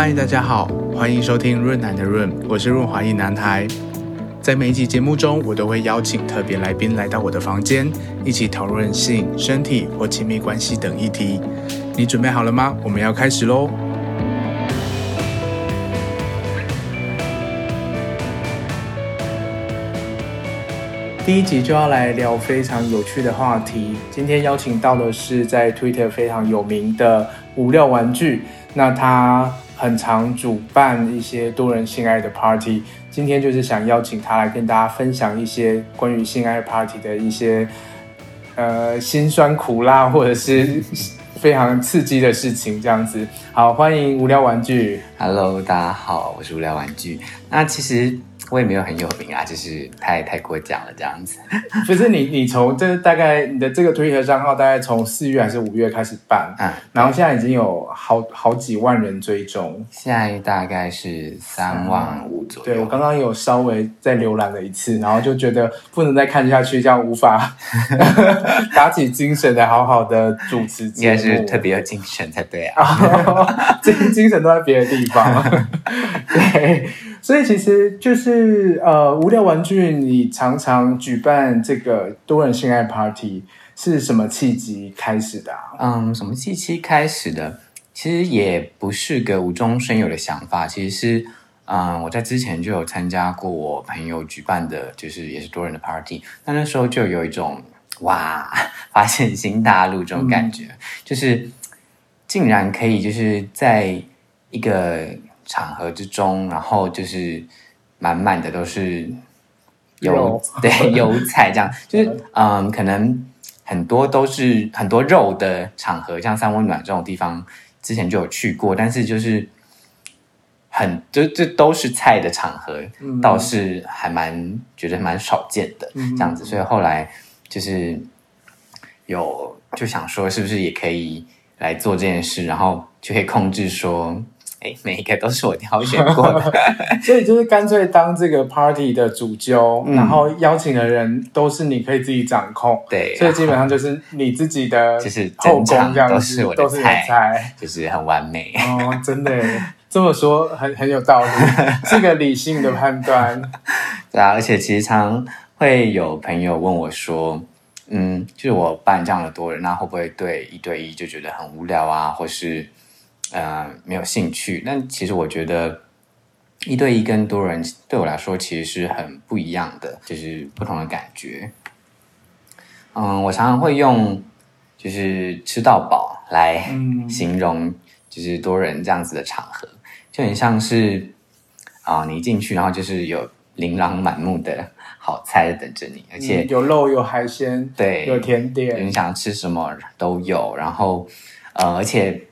嗨，大家好，欢迎收听润男的润，我是润滑一男孩。在每一集节目中，我都会邀请特别来宾来到我的房间，一起讨论性、身体或亲密关系等议题。你准备好了吗？我们要开始喽！第一集就要来聊非常有趣的话题。今天邀请到的是在 Twitter 非常有名的无料玩具，那他很常主办一些多人性爱的 party。今天就是想邀请他来跟大家分享一些关于性爱 party 的一些呃辛酸苦辣，或者是非常刺激的事情，这样子。好，欢迎无聊玩具。Hello，大家好，我是无聊玩具。那其实。我也没有很有名啊，就是太太过奖了这样子。不是你，你从这大概你的这个推特账号大概从四月还是五月开始办？嗯，然后现在已经有好好几万人追踪，现在大概是三万五左右。对，我刚刚有稍微再浏览了一次，然后就觉得不能再看下去，这样无法 打起精神来好好的主持节目。应该是特别有精神才对啊，这些精神都在别的地方。对。所以其实就是呃，无聊玩具，你常常举办这个多人性爱 party 是什么契机开始的啊？嗯，什么契机开始的？其实也不是个无中生有的想法，其实是嗯，我在之前就有参加过我朋友举办的，就是也是多人的 party，那那时候就有一种哇，发现新大陆这种感觉，嗯、就是竟然可以就是在一个。场合之中，然后就是满满的都是油，对油菜这样，就是嗯，可能很多都是很多肉的场合，像三温暖这种地方，之前就有去过，但是就是很就这都是菜的场合，嗯、倒是还蛮觉得蛮少见的这样子，嗯、所以后来就是有就想说，是不是也可以来做这件事，然后就可以控制说。哎，每一个都是我挑选过的，所以就是干脆当这个 party 的主揪，嗯、然后邀请的人都是你可以自己掌控。对，所以基本上就是你自己的，就是后宫这样子，都是我的菜，就是很完美。哦，真的，这么说很很有道理，是个理性的判断。对啊，而且其实常会有朋友问我说，嗯，就是我办这样的多人，那会不会对一对一就觉得很无聊啊，或是？呃，没有兴趣。但其实我觉得，一对一跟多人对我来说其实是很不一样的，就是不同的感觉。嗯，我常常会用就是吃到饱来形容，就是多人这样子的场合，嗯、就很像是啊、呃，你一进去，然后就是有琳琅满目的好菜等着你，而且、嗯、有肉有海鲜，对，有甜点，你想吃什么都有。然后，呃，而且。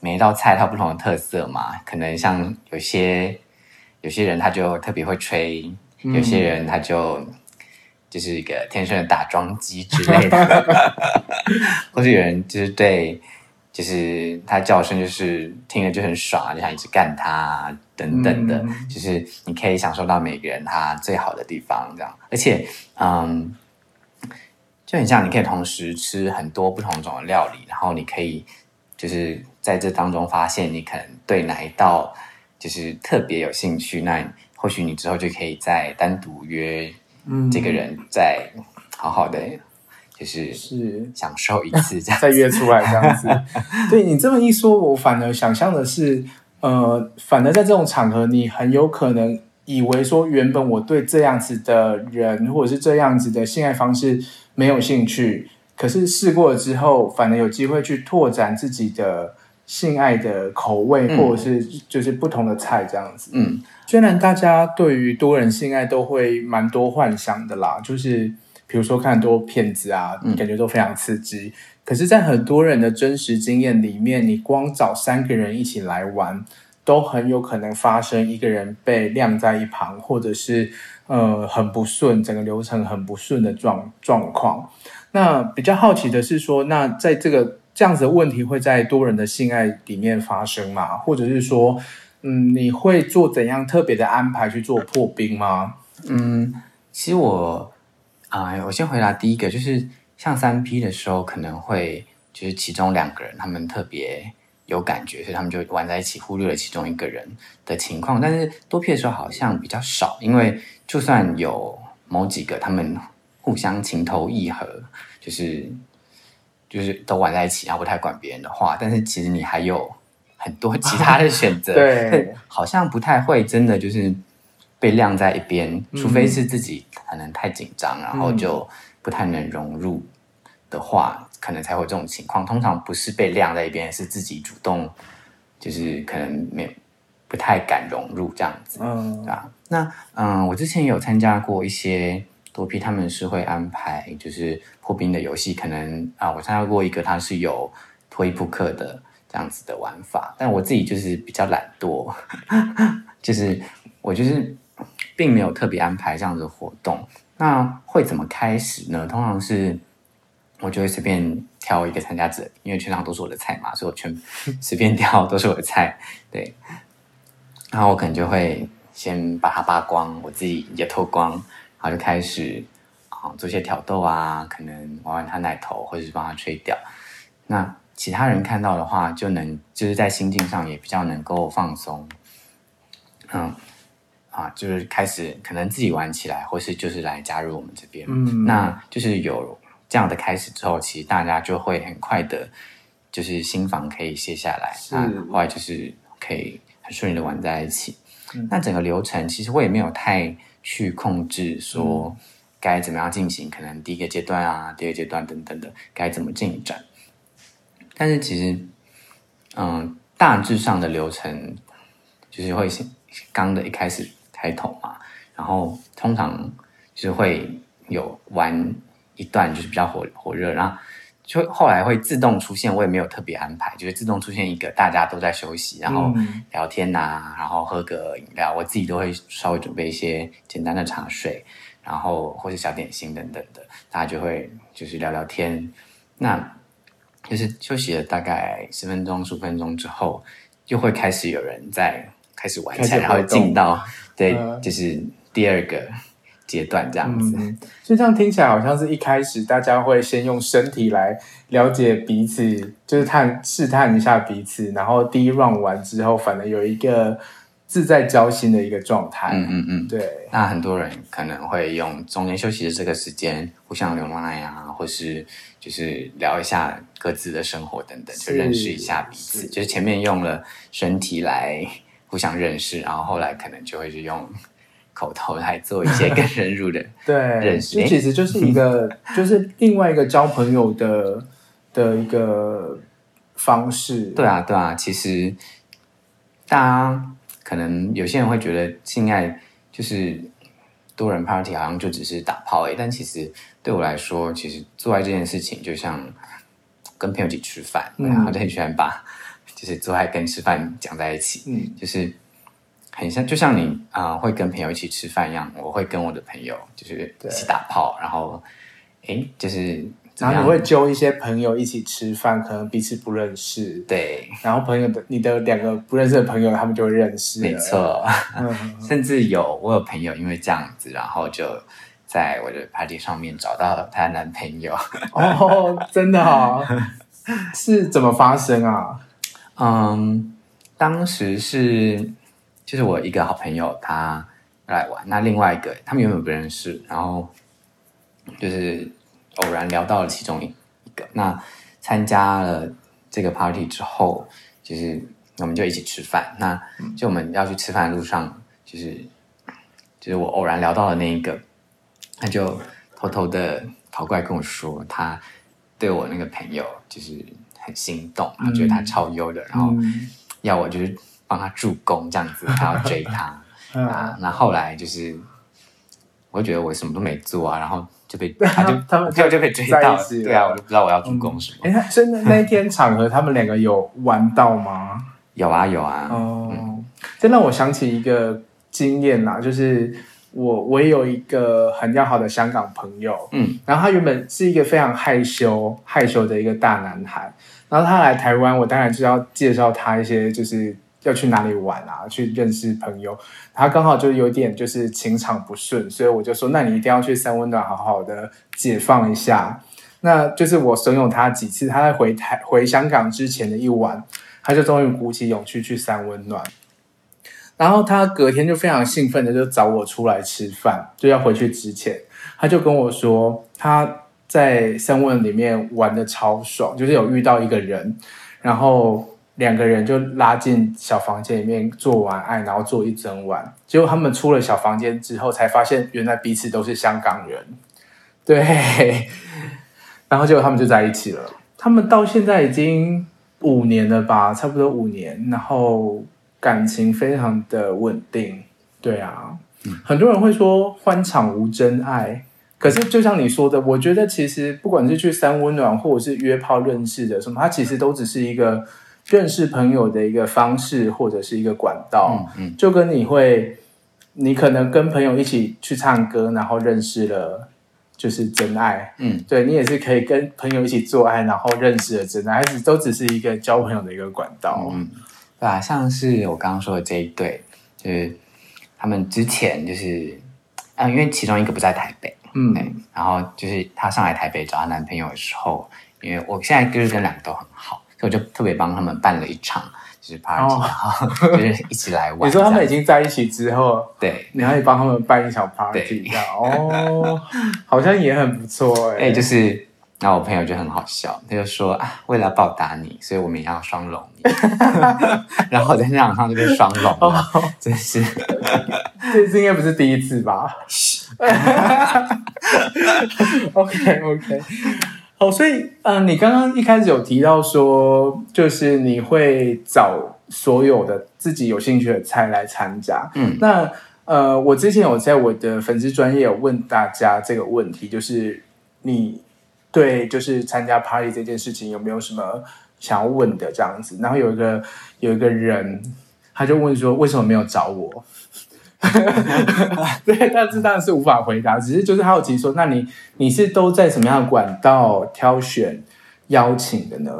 每一道菜它有不同的特色嘛，可能像有些有些人他就特别会吹，嗯、有些人他就就是一个天生的打桩机之类的，或者有人就是对，就是他叫声就是听了就很爽啊，就想一直干他等等的，嗯、就是你可以享受到每个人他最好的地方这样，而且嗯，就很像你可以同时吃很多不同种的料理，然后你可以就是。在这当中发现你可能对哪一道就是特别有兴趣，那或许你之后就可以再单独约这个人，再好好的就是是享受一次这样，再约出来这样子。对你这么一说，我反而想象的是，呃，反而在这种场合，你很有可能以为说，原本我对这样子的人或者是这样子的性爱方式没有兴趣，可是试过了之后，反而有机会去拓展自己的。性爱的口味，或者是就是不同的菜这样子。嗯，虽然大家对于多人性爱都会蛮多幻想的啦，就是比如说看很多片子啊，嗯、感觉都非常刺激。可是，在很多人的真实经验里面，你光找三个人一起来玩，都很有可能发生一个人被晾在一旁，或者是呃很不顺，整个流程很不顺的状状况。那比较好奇的是说，那在这个。这样子的问题会在多人的性爱里面发生吗？或者是说，嗯，你会做怎样特别的安排去做破冰吗？嗯，其实我啊、我先回答第一个，就是像三 P 的时候，可能会就是其中两个人他们特别有感觉，所以他们就玩在一起，忽略了其中一个人的情况。但是多 P 的时候好像比较少，因为就算有某几个他们互相情投意合，就是就是都玩在一起，然后不太管别人的话，但是其实你还有很多 其他的选择，对，好像不太会真的就是被晾在一边，除非是自己可能太紧张，然后就不太能融入的话，可能才会这种情况。通常不是被晾在一边，是自己主动，就是可能没有不太敢融入这样子，嗯，对吧？那嗯，我之前有参加过一些多批他们是会安排就是破冰的游戏，可能啊，我参加过一个，它是有脱衣扑克的这样子的玩法，但我自己就是比较懒惰，就是我就是并没有特别安排这样子的活动。那会怎么开始呢？通常是。我就会随便挑一个参加者，因为全场都是我的菜嘛，所以我全 随便挑都是我的菜。对，然后我可能就会先把它扒光，我自己也脱光，然后就开始啊做些挑逗啊，可能玩玩他奶头，或者是帮他吹掉。那其他人看到的话，就能就是在心境上也比较能够放松。嗯，啊，就是开始可能自己玩起来，或是就是来加入我们这边。嗯，那就是有。这样的开始之后，其实大家就会很快的，就是心房可以卸下来，那后来就是可以很顺利的玩在一起。嗯、那整个流程其实我也没有太去控制说该怎么样进行，嗯、可能第一个阶段啊，第二阶段等等的该怎么进展。但是其实，嗯，大致上的流程就是会先刚的一开始开头嘛，然后通常就是会有玩。一段就是比较火火热，然后就后来会自动出现，我也没有特别安排，就是自动出现一个大家都在休息，然后聊天呐、啊，然后喝个饮料，我自己都会稍微准备一些简单的茶水，然后或是小点心等等的，大家就会就是聊聊天，那就是休息了大概十分钟、十五分钟之后，就会开始有人在开始玩起来，然后进到对，就是第二个。阶段这样子，嗯，所以这样听起来好像是一开始大家会先用身体来了解彼此，就是探试探一下彼此，然后第一 round 完之后，反而有一个自在交心的一个状态。嗯嗯嗯，对。那很多人可能会用中间休息的这个时间互相聊爱啊，或是就是聊一下各自的生活等等，就认识一下彼此。就是前面用了身体来互相认识，然后后来可能就会是用。口头来做一些更深入的 对认识，这其实就是一个，就是另外一个交朋友的的一个方式。对啊，对啊，其实大家可能有些人会觉得性爱就是多人 party 好像就只是打炮诶，但其实对我来说，其实做爱这件事情就像跟朋友一起吃饭，嗯、然后就很喜欢把就是做爱跟吃饭讲在一起，嗯，就是。很像，就像你啊、呃，会跟朋友一起吃饭一样。我会跟我的朋友就是一起打炮，然后，哎，就是，然后你会揪一些朋友一起吃饭，可能彼此不认识，对。然后朋友的你的两个不认识的朋友，他们就会认识，没错。甚至有我有朋友因为这样子，然后就在我的 party 上面找到了她的男朋友。哦，真的啊、哦？是怎么发生啊？嗯，当时是。就是我一个好朋友，他来玩。那另外一个，他们原本不认识，然后就是偶然聊到了其中一一个。那参加了这个 party 之后，就是我们就一起吃饭。那就我们要去吃饭的路上，就是就是我偶然聊到了那一个，他就偷偷的跑过来跟我说，他对我那个朋友就是很心动，他觉得他超优的，然后要我就是。帮他助攻这样子，他要追他啊。那后来就是，我觉得我什么都没做啊，然后就被他就 他们就就被追到，对啊，我就不知道我要主攻什么。哎，真的那一天 场合，他们两个有玩到吗？有啊有啊。哦，这让我想起一个经验啦，就是我我也有一个很要好的香港朋友，嗯，然后他原本是一个非常害羞害羞的一个大男孩，然后他来台湾，我当然就要介绍他一些就是。要去哪里玩啊？去认识朋友，他刚好就有点就是情场不顺，所以我就说，那你一定要去三温暖好好的解放一下。那就是我怂恿他几次，他在回台回香港之前的一晚，他就终于鼓起勇气去三温暖。然后他隔天就非常兴奋的就找我出来吃饭，就要回去之前，他就跟我说他在三温里面玩的超爽，就是有遇到一个人，然后两个人就拉进小房间里面做完爱，然后做一整晚。结果他们出了小房间之后，才发现原来彼此都是香港人，对，然后结果他们就在一起了。他们到现在已经五年了吧，差不多五年，然后。感情非常的稳定，对啊，很多人会说欢场无真爱，可是就像你说的，我觉得其实不管是去三温暖或者是约炮认识的什么，它其实都只是一个认识朋友的一个方式或者是一个管道，嗯，嗯，就跟你会，你可能跟朋友一起去唱歌，然后认识了就是真爱，嗯，对，你也是可以跟朋友一起做爱，然后认识了真爱，还是都只是一个交朋友的一个管道，嗯。对啊，像是我刚刚说的这一对，就是他们之前就是，啊，因为其中一个不在台北，嗯，然后就是她上来台北找她男朋友的时候，因为我现在就是跟两个都很好，所以我就特别帮他们办了一场就是 party，、哦、然后 就是一起来玩。你说他们已经在一起之后，对，你还帮他们办一场 party，这样哦，好像也很不错 哎，就是。然后我朋友就很好笑，他就说啊，为了报答你，所以我们也要双龙你。然后我在那场上就被双龙了，哦、真是，这次应该不是第一次吧？OK OK，好，所以嗯、呃，你刚刚一开始有提到说，就是你会找所有的自己有兴趣的菜来参加。嗯，那呃，我之前有在我的粉丝专业有问大家这个问题，就是你。对，就是参加 party 这件事情有没有什么想要问的这样子？然后有一个有一个人，他就问说，为什么没有找我？对，但是当然是无法回答，只是就是好奇说，那你你是都在什么样的管道挑选邀请的呢？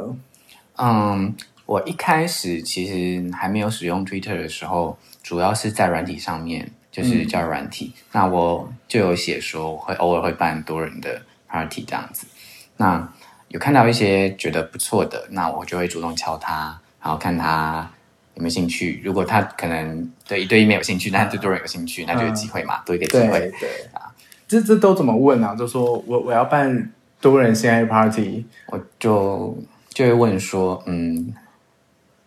嗯，我一开始其实还没有使用 Twitter 的时候，主要是在软体上面，就是叫软体。嗯、那我就有写说，我会偶尔会办多人的 party 这样子。那有看到一些觉得不错的，那我就会主动敲他，然后看他有没有兴趣。如果他可能对一对一没有兴趣，但对多人有兴趣，那就有机会嘛，嗯、多一个机会。对，对啊，这这都怎么问啊？就说我我要办多人性爱 party，我就就会问说，嗯，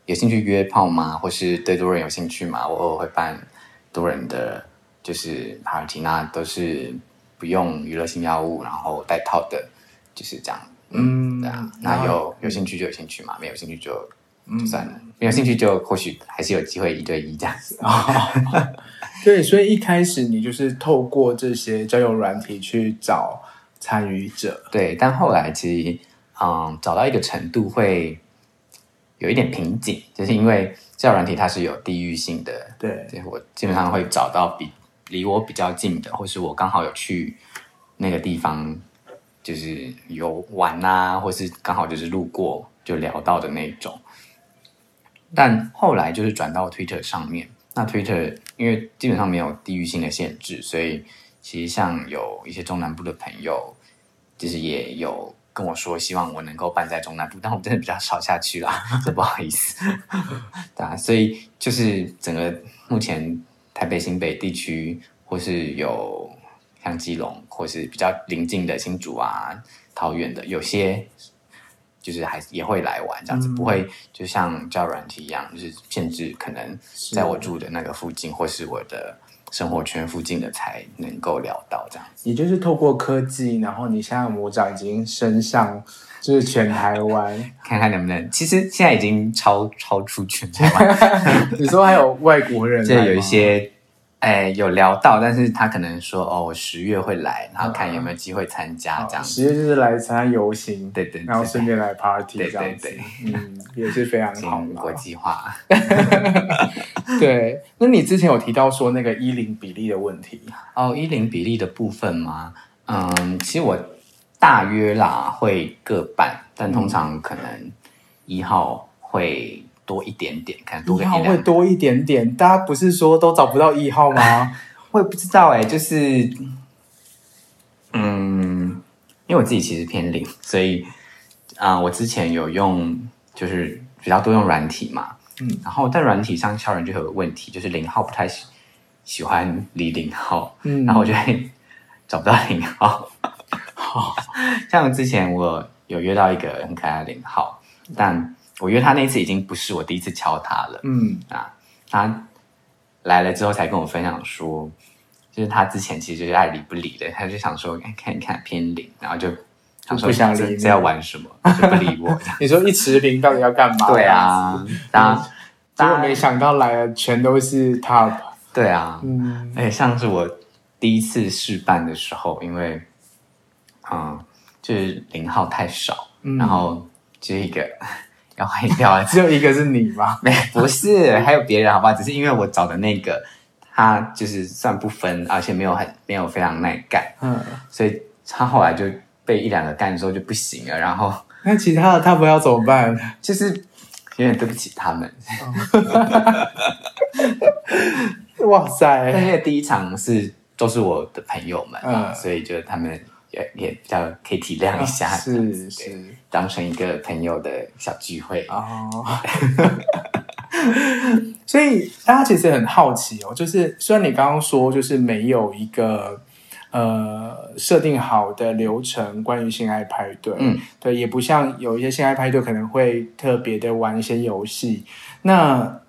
有兴趣约炮吗？或是对多人有兴趣吗？我偶尔会办多人的就是 party，那都是不用娱乐性药物，然后带套的。就是这样，嗯，对啊，那有有兴趣就有兴趣嘛，没有兴趣就就算了，没有兴趣就或许还是有机会一对一这样子。对，所以一开始你就是透过这些交友软体去找参与者，对，但后来其实嗯，找到一个程度会有一点瓶颈，就是因为交友软体它是有地域性的，对，对，我基本上会找到比离我比较近的，或是我刚好有去那个地方。就是游玩啊，或是刚好就是路过就聊到的那种，但后来就是转到 Twitter 上面。那 Twitter 因为基本上没有地域性的限制，所以其实像有一些中南部的朋友，就是也有跟我说希望我能够办在中南部，但我真的比较少下去啦，这不好意思。对啊，所以就是整个目前台北新北地区或是有。像基隆或是比较邻近的新竹啊、桃园的，有些就是还也会来玩这样子，嗯、不会就像交软体一样，就是限制可能在我住的那个附近，或是我的生活圈附近的才能够聊到这样子。也就是透过科技，然后你现在魔掌已经伸向就是全台湾，看看能不能。其实现在已经超超出全台湾。你说还有外国人，这有一些。哎，有聊到，但是他可能说哦，我十月会来，然后看有没有机会参加这样。十月就是来参加游行，对对，然后顺便来 party 这样子，嗯，也是非常好，国际化。对，那你之前有提到说那个一零比例的问题哦，一零比例的部分吗？嗯，其实我大约啦会各半，但通常可能一号会。多一点点，看多一号会多一点点。大家不是说都找不到一号吗？我也不知道哎、欸，就是，嗯，因为我自己其实偏零，所以啊、呃，我之前有用就是比较多用软体嘛，嗯，然后在软体上敲人就有个问题，就是零号不太喜喜欢理零号，嗯，然后我就会找不到零号。好，像之前我有约到一个很可爱的零号，但我约他那一次已经不是我第一次敲他了，嗯啊，他来了之后才跟我分享说，就是他之前其实就是爱理不理的，他就想说看一看偏零，然后就。他说不想理你这要玩什么，就不理我。你说一持平到底要干嘛？对啊，当结果没想到来了全都是 top。对啊，嗯，而且上次我第一次试办的时候，因为嗯，就是零号太少，嗯然后这一个要换掉，只有一个是你吗？没不是，还有别人，好吧？只是因为我找的那个，他就是算不分，而且没有很没有非常耐干，嗯，所以他后来就。被一两个干之后就不行了，然后那其他的他不要怎么办？就是有点对不起他们。哇塞！但因为第一场是都是我的朋友们，嗯，所以就他们也也比较可以体谅一下，啊、是是当成一个朋友的小聚会哦。所以大家其实很好奇哦，就是虽然你刚刚说就是没有一个。呃，设定好的流程关于性爱派对，嗯，对，也不像有一些性爱派对可能会特别的玩一些游戏。那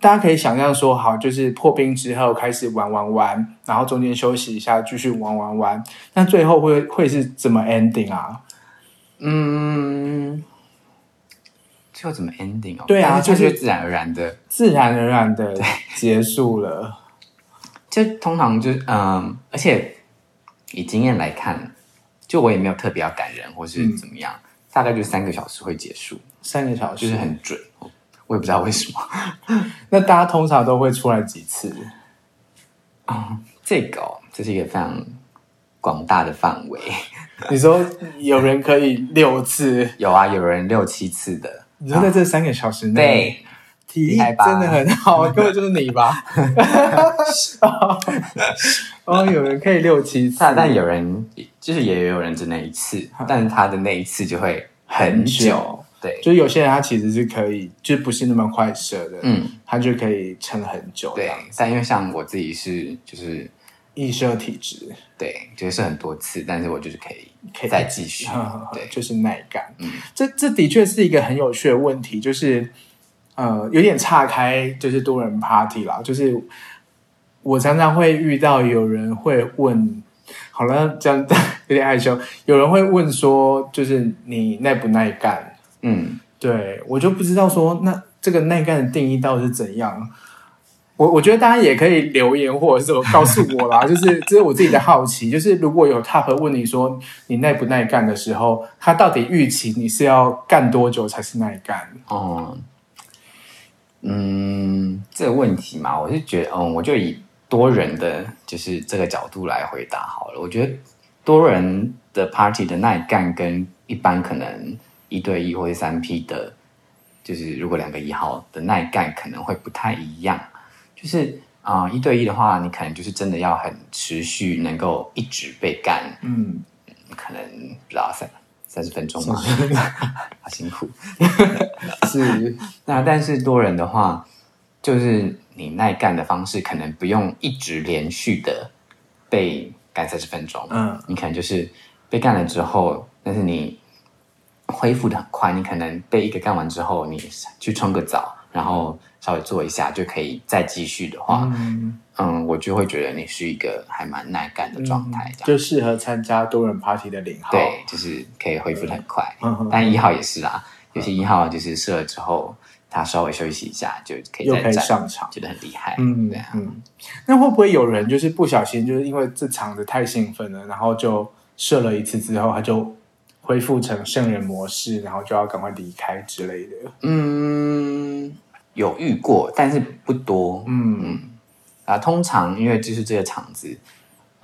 大家可以想象说，好，就是破冰之后开始玩玩玩，然后中间休息一下，继续玩玩玩。那最后会会是怎么 ending 啊？嗯，最后怎么 ending 哦？对啊，就是自然而然的，自然而然的结束了。就通常就嗯，而且。以经验来看，就我也没有特别要感人或是怎么样，嗯、大概就三个小时会结束，三个小时就是很准，我也不知道为什么。那大家通常都会出来几次？啊、嗯，这个、哦、这是一个非常广大的范围。你说有人可以六次？有啊，有人六七次的。你说在这三个小时内？对。体力真的很好，根本就是你吧？哦，有人可以六七次，但有人就是也有人只能一次，但是他的那一次就会很久。很久对，就是有些人他其实是可以，就不是那么快射的，嗯，他就可以撑很久。对，但因为像我自己是就是易射体质，对，就是很多次，但是我就是可以可以再继续，对，就是耐干。嗯，这这的确是一个很有趣的问题，就是。呃，有点岔开，就是多人 party 啦。就是我常常会遇到有人会问，好了，这样 有点害羞。有人会问说，就是你耐不耐干？嗯，对，我就不知道说，那这个耐干的定义到底是怎样？我我觉得大家也可以留言或者是什么告诉我啦。就是这是我自己的好奇，就是如果有 top 问你说你耐不耐干的时候，他到底预期你是要干多久才是耐干？哦、嗯，这个问题嘛，我是觉得，嗯，我就以多人的就是这个角度来回答好了。我觉得多人的 party 的耐干跟一般可能一对一或者三 P 的，就是如果两个一号的耐干可能会不太一样。就是啊、呃，一对一的话，你可能就是真的要很持续，能够一直被干，嗯，可能不知道三三十分钟嘛，好辛苦。是，那但是多人的话，就是你耐干的方式可能不用一直连续的被干三十分钟，嗯，你可能就是被干了之后，但是你恢复的很快，你可能被一个干完之后，你去冲个澡，然后稍微做一下就可以再继续的话，嗯，嗯，我就会觉得你是一个还蛮耐干的状态，这样、嗯、就适合参加多人 party 的零号，对，就是可以恢复的很快，嗯，但一号也是啦。有些一号就是射了之后，他稍微休息一下就可以再又可以上场，觉得很厉害。嗯，对啊。嗯，那会不会有人就是不小心，就是因为这场子太兴奋了，然后就射了一次之后，他就恢复成圣人模式，然后就要赶快离开之类的？嗯，有遇过，但是不多。嗯嗯啊，通常因为就是这个场子，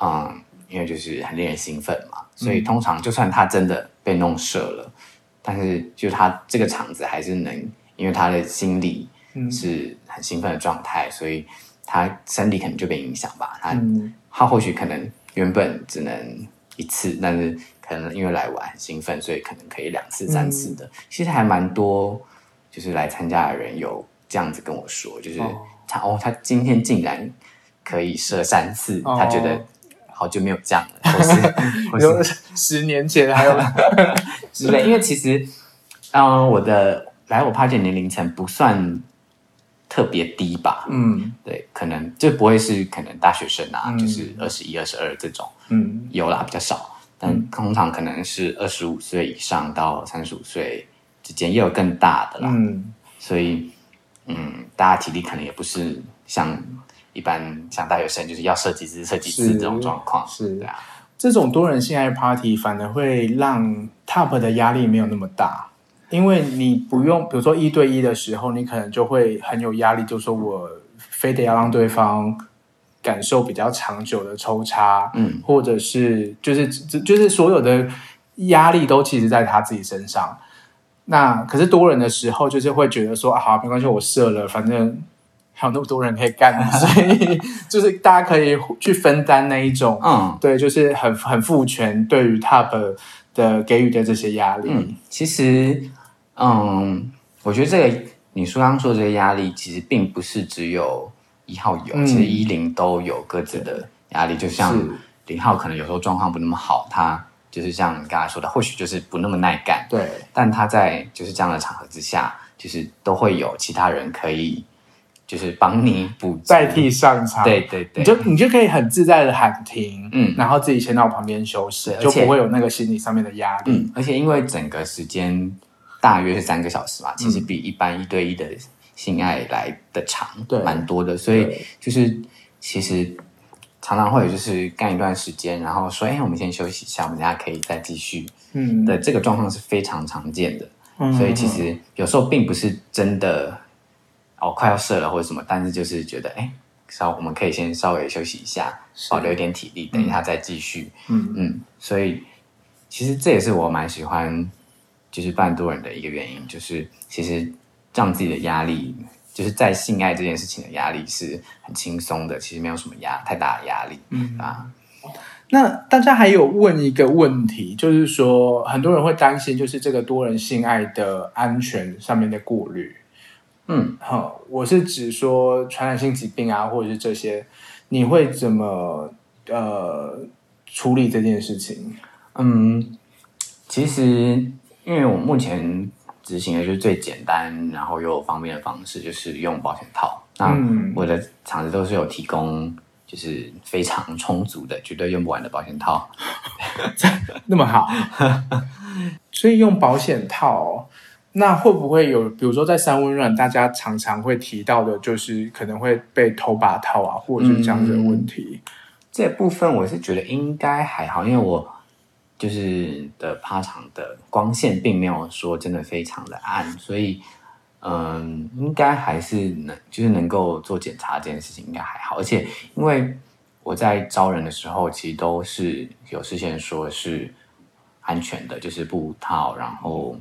嗯，因为就是很令人兴奋嘛，所以通常就算他真的被弄射了。但是，就他这个场子还是能，因为他的心理是很兴奋的状态，嗯、所以他身体可能就被影响吧。他、嗯、他或许可能原本只能一次，但是可能因为来玩很兴奋，所以可能可以两次、三次的。嗯、其实还蛮多，就是来参加的人有这样子跟我说，就是他哦，他今天竟然可以射三次，哦、他觉得好久没有这样了，或是 或是十年前还有 之类，因为其实嗯，我的来我 party 年龄层不算特别低吧，嗯，对，可能就不会是可能大学生啊，嗯、就是二十一、二十二这种，嗯，有啦比较少。但通常可能是二十五岁以上到三十五岁之间，也有更大的啦。嗯，所以嗯，大家体力可能也不是像一般像大学生，就是要射几支射几支这种状况。是的，啊，这种多人性爱 party 反而会让 top 的压力没有那么大，因为你不用，比如说一对一的时候，你可能就会很有压力，就说我非得要让对方。感受比较长久的抽插，嗯，或者是就是就是所有的压力都其实在他自己身上。那可是多人的时候，就是会觉得说啊，好，没关系，我射了，反正还有那么多人可以干，所以就是大家可以去分担那一种，嗯，对，就是很很赋权对于 top 的给予的这些压力。嗯，其实，嗯，我觉得这个你说刚刚说的这个压力，其实并不是只有。一号有，其实一零都有各自的压力，嗯、就像零号可能有时候状况不那么好，他就是像你刚才说的，或许就是不那么耐干。对，但他在就是这样的场合之下，就是都会有其他人可以就是帮你补代替上场。对对对，你就你就可以很自在的喊停，嗯，然后自己先到旁边休息，就不会有那个心理上面的压力。嗯，而且因为整个时间大约是三个小时嘛，其实比一般一对一的。性爱来的长，对，蛮多的，所以就是其实常常会有就是干一段时间，然后说，哎，我们先休息一下，我们等下可以再继续。嗯，的这个状况是非常常见的，嗯，所以其实有时候并不是真的哦快要射了或者什么，但是就是觉得，哎，稍我们可以先稍微休息一下，保留一点体力，等一下再继续。嗯嗯，所以其实这也是我蛮喜欢就是办多人的一个原因，就是其实。让自己的压力，就是在性爱这件事情的压力是很轻松的，其实没有什么压太大的压力，嗯啊。那大家还有问一个问题，就是说很多人会担心，就是这个多人性爱的安全上面的顾虑。嗯，好，我是指说传染性疾病啊，或者是这些，你会怎么呃处理这件事情？嗯，其实因为我目前。执行的就是最简单，然后又方便的方式，就是用保险套。那我的厂子都是有提供，就是非常充足的、绝对用不完的保险套。那么好，所以用保险套，那会不会有？比如说在三温暖，大家常常会提到的，就是可能会被偷把套啊，或者是这样的问题。嗯，这部分我是觉得应该还好，因为我。就是的趴场的光线并没有说真的非常的暗，所以嗯，应该还是能就是能够做检查这件事情应该还好。而且因为我在招人的时候，其实都是有事先说是安全的，就是布套，然后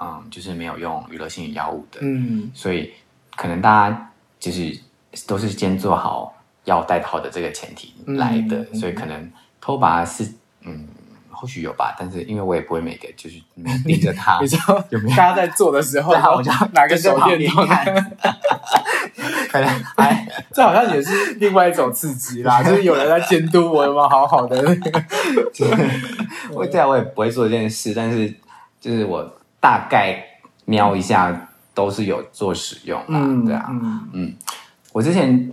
嗯，就是没有用娱乐性药物的，嗯，所以可能大家就是都是先做好要戴套的这个前提来的，嗯，所以可能偷拔是。嗯，或许有吧，但是因为我也不会每个就是盯着他，你知道有没有？大家在做的时候，我就拿个手电筒看，可能哎，这好像也是另外一种刺激啦，就是有人在监督我有没有好好的？那个。我对啊，我也不会做这件事，但是就是我大概瞄一下，都是有做使用啦，嗯、对啊，嗯，嗯，我之前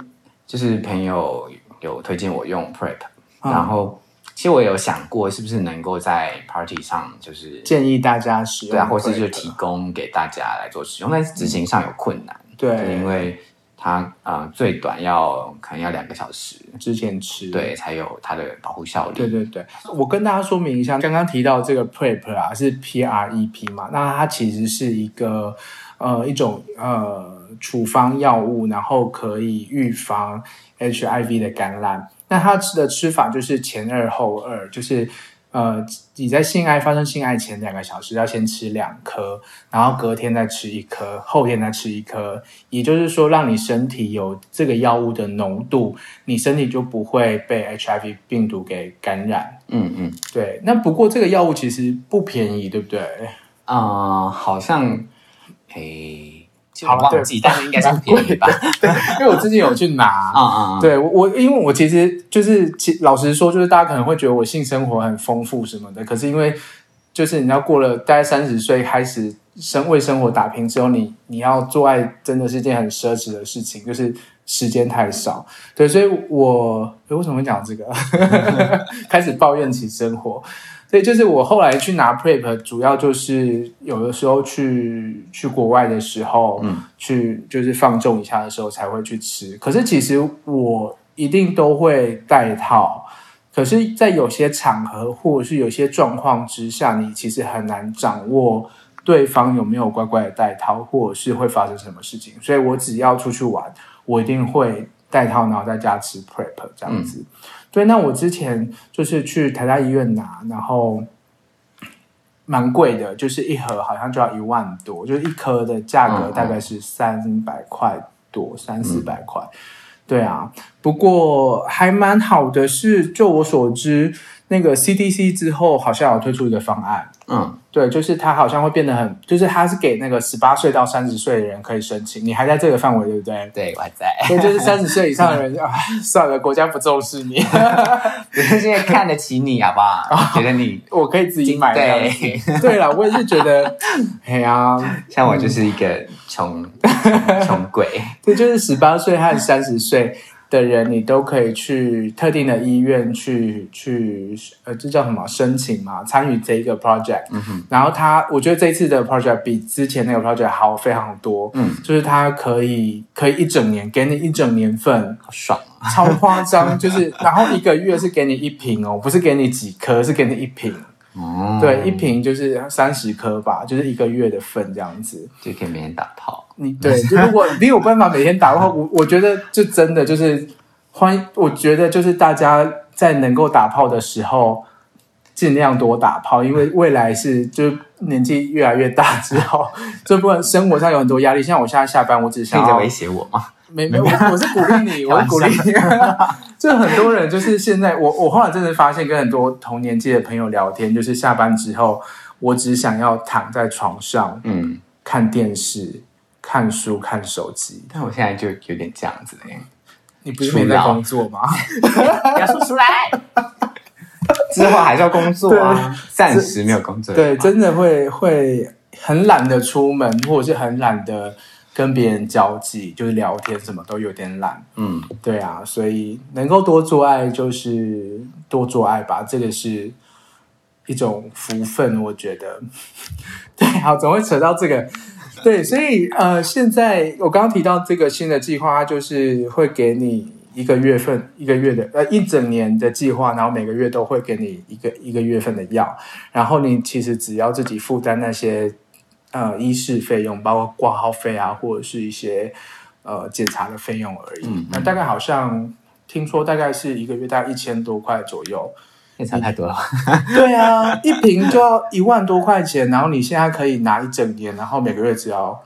就是朋友有推荐我用 Prep，、嗯、然后。其实我有想过，是不是能够在 party 上，就是建议大家使用，对啊，或是就提供给大家来做使用，但是执行上有困难，对，因为它呃最短要可能要两个小时之前吃，对，才有它的保护效力。对对对，我跟大家说明一下，刚刚提到这个 PrEP 啊，是 P R E P 嘛，那它其实是一个呃一种呃处方药物，然后可以预防 H I V 的感染。那它吃的吃法就是前二后二，就是呃，你在性爱发生性爱前两个小时要先吃两颗，然后隔天再吃一颗，后天再吃一颗，也就是说让你身体有这个药物的浓度，你身体就不会被 HIV 病毒给感染。嗯嗯，对。那不过这个药物其实不便宜，对不对？啊、呃，好像诶，好了，忘记，但是应该是便宜吧？对，因为我最近有去拿，嗯 嗯，对我，因为我其实就是，其老实说，就是大家可能会觉得我性生活很丰富什么的，可是因为就是你要过了大概三十岁开始生为生活打拼之后，你你要做爱真的是一件很奢侈的事情，就是时间太少，对，所以我为什么会讲这个？开始抱怨起生活。所以就是我后来去拿 Prep，主要就是有的时候去去国外的时候，嗯，去就是放纵一下的时候才会去吃。可是其实我一定都会带套，可是，在有些场合或者是有些状况之下，你其实很难掌握对方有没有乖乖的带套，或者是会发生什么事情。所以我只要出去玩，我一定会带套，然后在家吃 Prep 这样子。嗯对，那我之前就是去台大医院拿，然后蛮贵的，就是一盒好像就要一万多，就是一颗的价格大概是三百块多，三四百块。对啊，不过还蛮好的是，就我所知，那个 CDC 之后好像有推出一个方案。嗯，对，就是它好像会变得很，就是它是给那个十八岁到三十岁的人可以申请，你还在这个范围，对不对？对，我还在。所以就是 三十岁以上的人，啊，算了，国家不重视你，只是现在看得起你，好不好？觉得你我可以自己买。对，对了，我也是觉得，哎呀，像我就是一个穷穷鬼，对，就是十八岁和三十岁。的人，你都可以去特定的医院去去呃，这叫什么申请嘛？参与这一个 project，嗯哼。然后他，我觉得这次的 project 比之前那个 project 好非常多，嗯，就是他可以可以一整年给你一整年份，好爽啊，超夸张，就是然后一个月是给你一瓶哦，不是给你几颗，是给你一瓶。哦，对，一瓶就是三十颗吧，就是一个月的份这样子，就可以每天打炮。你对，就如果 你有办法每天打的话，我我觉得就真的就是欢。我觉得就是大家在能够打炮的时候，尽量多打炮，因为未来是就年纪越来越大之后，这部分生活上有很多压力。像我现在下班，我只想你在威胁我吗？没没，我我是鼓励你，我是鼓励你。就很多人就是现在，我我后来真的发现，跟很多同年纪的朋友聊天，就是下班之后，我只想要躺在床上，嗯，看电视、看书、看手机。但我现在就有点这样子嘞。你不是没在工作吗？要说出来。之后还是要工作啊，暂时没有工作。对，真的会会很懒得出门，或者是很懒得。跟别人交际，就是聊天，什么都有点懒。嗯，对啊，所以能够多做爱就是多做爱吧，这个是一种福分，我觉得。对，好，总会扯到这个。对，所以呃，现在我刚刚提到这个新的计划，它就是会给你一个月份、一个月的呃一整年的计划，然后每个月都会给你一个一个月份的药，然后你其实只要自己负担那些。呃，医事费用包括挂号费啊，或者是一些呃检查的费用而已。嗯嗯，那大概好像听说大概是一个月大概一千多块左右，也差太多了。对啊，一瓶就要一万多块钱，然后你现在可以拿一整年，然后每个月只要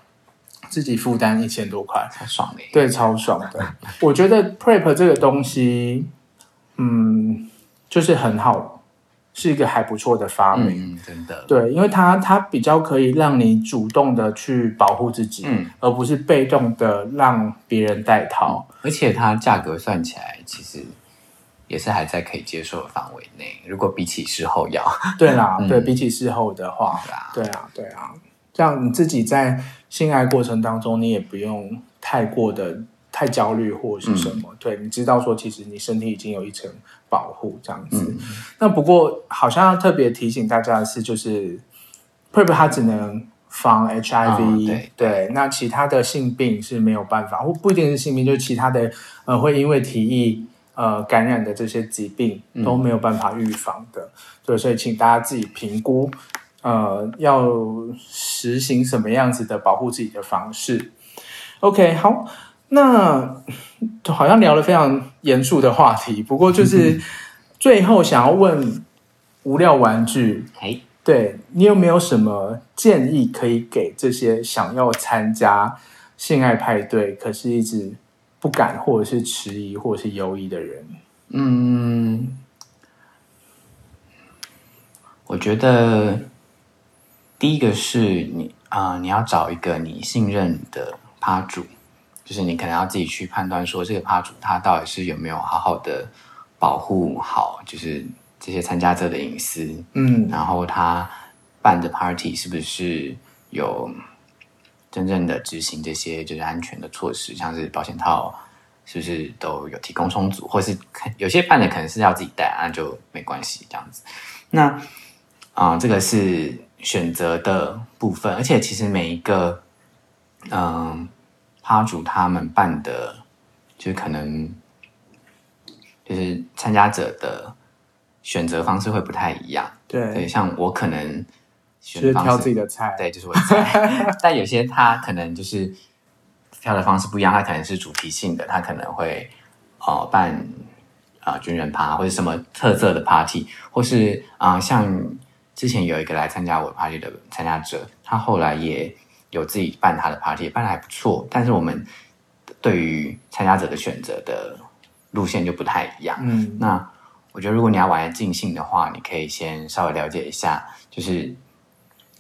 自己负担一千多块，超爽的。对，超爽的。我觉得 Prep 这个东西，嗯，就是很好。是一个还不错的发明，嗯，真的。对，因为它它比较可以让你主动的去保护自己，嗯，而不是被动的让别人带套，嗯。而且它价格算起来，其实也是还在可以接受的范围内。如果比起事后要，对啦，嗯，对，比起事后的话，对啊，对啊，这样你自己在性爱过程当中，你也不用太过的。太焦虑或者是什么？嗯、对，你知道说，其实你身体已经有一层保护这样子。嗯、那不过好像要特别提醒大家的是，就是 PrEP 它只能防 HIV，、哦、对，对。那其他的性病是没有办法，或不一定是性病，就是其他的呃会因为体液呃感染的这些疾病都没有办法预防的。嗯、对，所以请大家自己评估，呃，要实行什么样子的保护自己的方式。OK，好。那好像聊了非常严肃的话题，不过就是最后想要问无料玩具，哎，对，你有没有什么建议可以给这些想要参加性爱派对，可是一直不敢或者是迟疑或者是犹疑的人？嗯，我觉得第一个是你。啊、呃，你要找一个你信任的趴主，就是你可能要自己去判断说，这个趴主他到底是有没有好好的保护好，就是这些参加者的隐私，嗯，然后他办的 party 是不是有真正的执行这些就是安全的措施，像是保险套是不是都有提供充足，或是有些办的可能是要自己带，那就没关系这样子。那啊、呃，这个是。选择的部分，而且其实每一个嗯趴主他们办的，就是可能就是参加者的选择方式会不太一样。对，对，像我可能是挑自己的菜，对，就是我的菜。但有些他可能就是挑的方式不一样，他可能是主题性的，他可能会哦、呃、办啊、呃、军人趴或者什么特色的 party，或是啊、呃、像。之前有一个来参加我 party 的参加者，他后来也有自己办他的 party，办的还不错。但是我们对于参加者的选择的路线就不太一样。嗯，那我觉得如果你要玩的尽兴的话，你可以先稍微了解一下，就是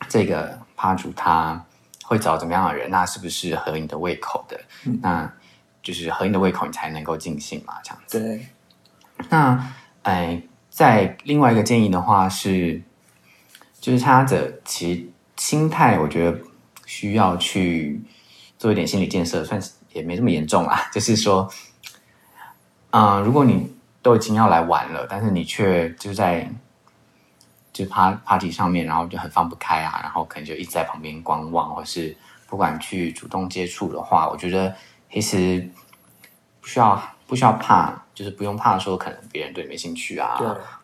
这个趴主他会找怎么样的人，那是不是合你的胃口的？嗯，那就是合你的胃口，你才能够尽兴嘛，这样子。对。那哎，在另外一个建议的话是。就是参加者其实心态，我觉得需要去做一点心理建设，算是也没这么严重啦。就是说，嗯、呃，如果你都已经要来玩了，但是你却就在就趴 party 上面，然后就很放不开啊，然后可能就一直在旁边观望，或是不管去主动接触的话，我觉得其实不需要不需要怕，就是不用怕说可能别人对你没兴趣啊，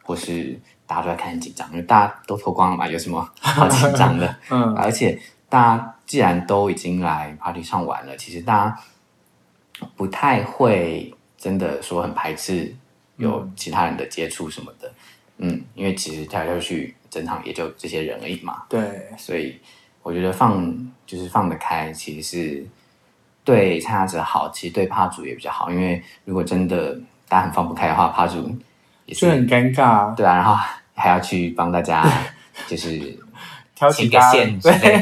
或是。大家都在看很紧张，因为大家都脱光了嘛，有什么 好紧张的？嗯，而且大家既然都已经来 party 上玩了，其实大家不太会真的说很排斥有其他人的接触什么的。嗯，嗯，因为其实跳来跳去，整场也就这些人而已嘛。对，所以我觉得放就是放得开，其实是对参加者好，其实对趴主也比较好。因为如果真的大家很放不开的话，趴主也是就很尴尬。对啊，然后。还要去帮大家，就是挑起个线。对，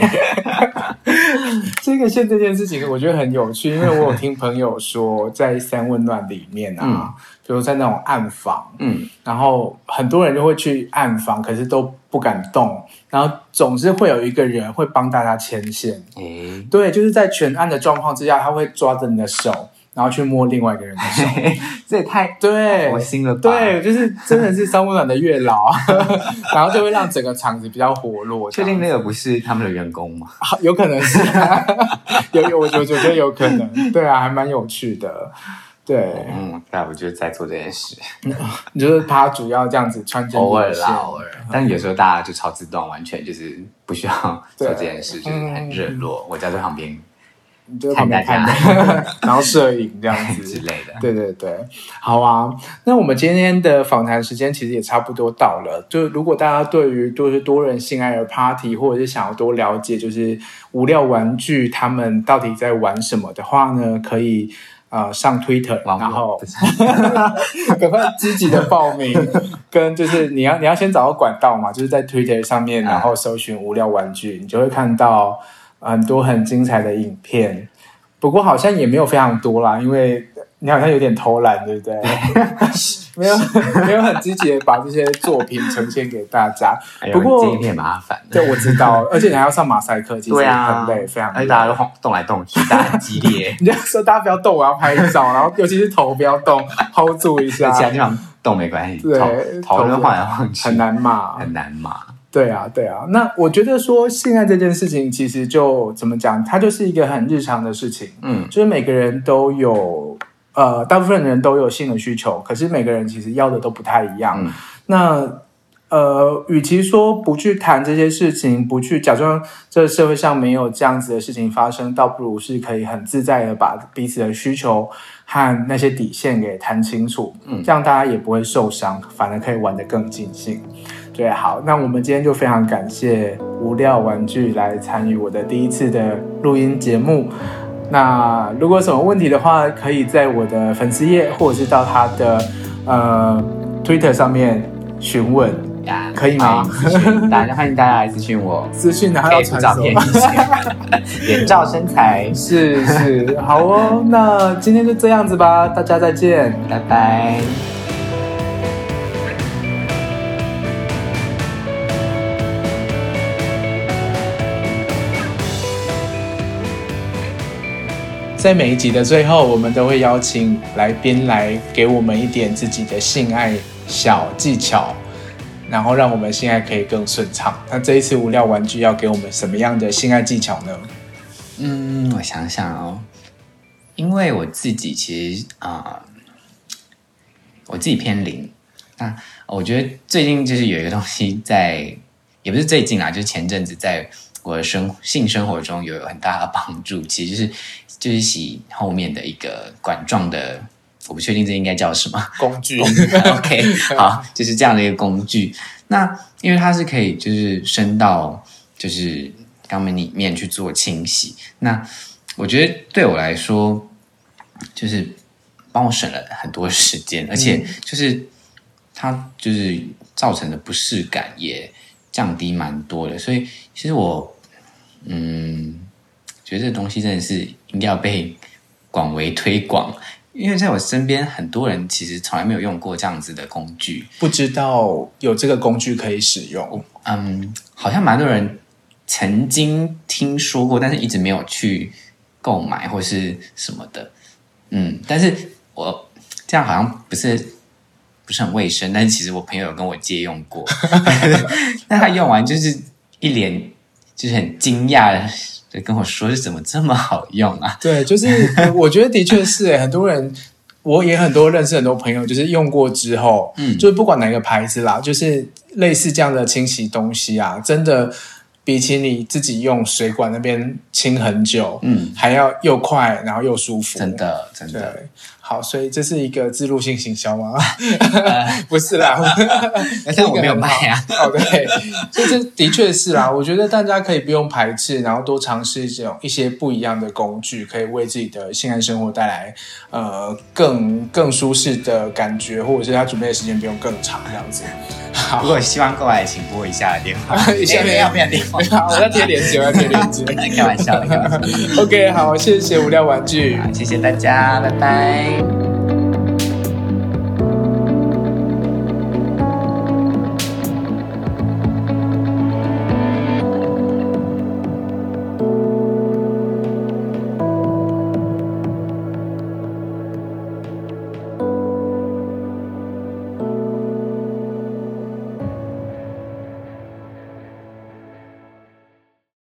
这个线这件事情，我觉得很有趣，因为我有听朋友说，在三温暖里面啊，嗯、比如在那种暗房，嗯，然后很多人就会去暗房，可是都不敢动，然后总是会有一个人会帮大家牵线。哎，对，就是在全暗的状况之下，他会抓着你的手。然后去摸另外一个人的手，这也太对，佛心了吧？对，就是真的是三温暖的月老，然后就会让整个场子比较活络。确定那个不是他们的员工吗？有可能是，有有，我觉得有可能。对啊，还蛮有趣的。对，嗯，那我就在做这件事。你就是他主要这样子穿针，偶尔啦，偶尔。但有时候大家就超自动，完全就是不需要做这件事，就是很热络。我家在旁边。你就在旁边看，然后摄影这样子 之类的。对对对，好啊。那我们今天的访谈时间其实也差不多到了。就如果大家对于就是多人性爱的 party，或者是想要多了解就是无料玩具他们到底在玩什么的话呢，可以呃上 Twitter，然后 赶快积极的报名。跟就是你要你要先找到管道嘛，就是在 Twitter 上面，然后搜寻无料玩具，你就会看到。很多很精彩的影片，不过好像也没有非常多啦，因为你好像有点偷懒，对不对？没有 没有很积极的把这些作品呈现给大家。不过这一片麻烦，对，我知道，而且你还要上马赛克，其实很累，非常累。而且大家都晃动来动去，大家很激烈。你就说大家不要动，我要拍照，然后尤其是头不要动，hold 住一下。其他地方动没关系，对，头跟晃来晃去，很难骂，很难骂。对啊，对啊，那我觉得说性爱这件事情，其实就怎么讲，它就是一个很日常的事情，嗯，就是每个人都有，呃，大部分人都有性的需求，可是每个人其实要的都不太一样。嗯、那呃，与其说不去谈这些事情，不去假装这个社会上没有这样子的事情发生，倒不如是可以很自在的把彼此的需求和那些底线给谈清楚，嗯，这样大家也不会受伤，反而可以玩得更尽兴。对，好，那我们今天就非常感谢无料玩具来参与我的第一次的录音节目。那如果有什么问题的话，可以在我的粉丝页或者是到他的呃 Twitter 上面询问。呀，可以吗？大家欢迎大家来咨询我，咨询然后要传照片，眼照身材 是是好哦。那今天就这样子吧，大家再见，拜拜。在每一集的最后，我们都会邀请来宾来给我们一点自己的性爱小技巧，然后让我们性爱可以更顺畅。那这一次无料玩具要给我们什么样的性爱技巧呢？嗯，我想想哦，因为我自己其实啊、我自己偏零，那我觉得最近就是有一个东西在，也不是最近啊，就是前阵子在我的生性生活中有很大的帮助，其实就是。就是洗后面的一个管状的，我不确定这应该叫什么工具。OK，好，就是这样的一个工具。那因为它是可以就是伸到就是肛门里面去做清洗。那我觉得对我来说，就是帮我省了很多时间，而且就是它就是造成的不适感也降低蛮多的。所以其实我嗯。觉得这个东西真的是应该要被广为推广，因为在我身边很多人其实从来没有用过这样子的工具，不知道有这个工具可以使用。嗯，好像蛮多人曾经听说过，但是一直没有去购买或是什么的。嗯，但是我这样好像不是不是很卫生，但是其实我朋友有跟我借用过，那他用完就是一脸就是很惊讶的。跟我说是怎么这么好用啊？对，就是 我觉得的确是诶，很多人，我也很多认识很多朋友，就是用过之后，嗯，就是不管哪个牌子啦，就是类似这样的清洗东西啊，真的比起你自己用水管那边清很久，嗯，还要又快，然后又舒服，真的，真的。对好，所以这是一个自入性行销吗？不是啦，但我没有 卖啊。哦，对，所以这的确是啦。我觉得大家可以不用排斥，然后多尝试这种一些不一样的工具，可以为自己的性爱生活带来呃更更舒适的感觉，或者是他准备的时间不用更长这样子。好，如果希望购买，请拨一下电话，下面要不要电话？我要贴链接，我要贴链接。开玩笑的，开玩笑。OK，好，谢谢无聊玩具，谢谢大家，拜拜。Thank you.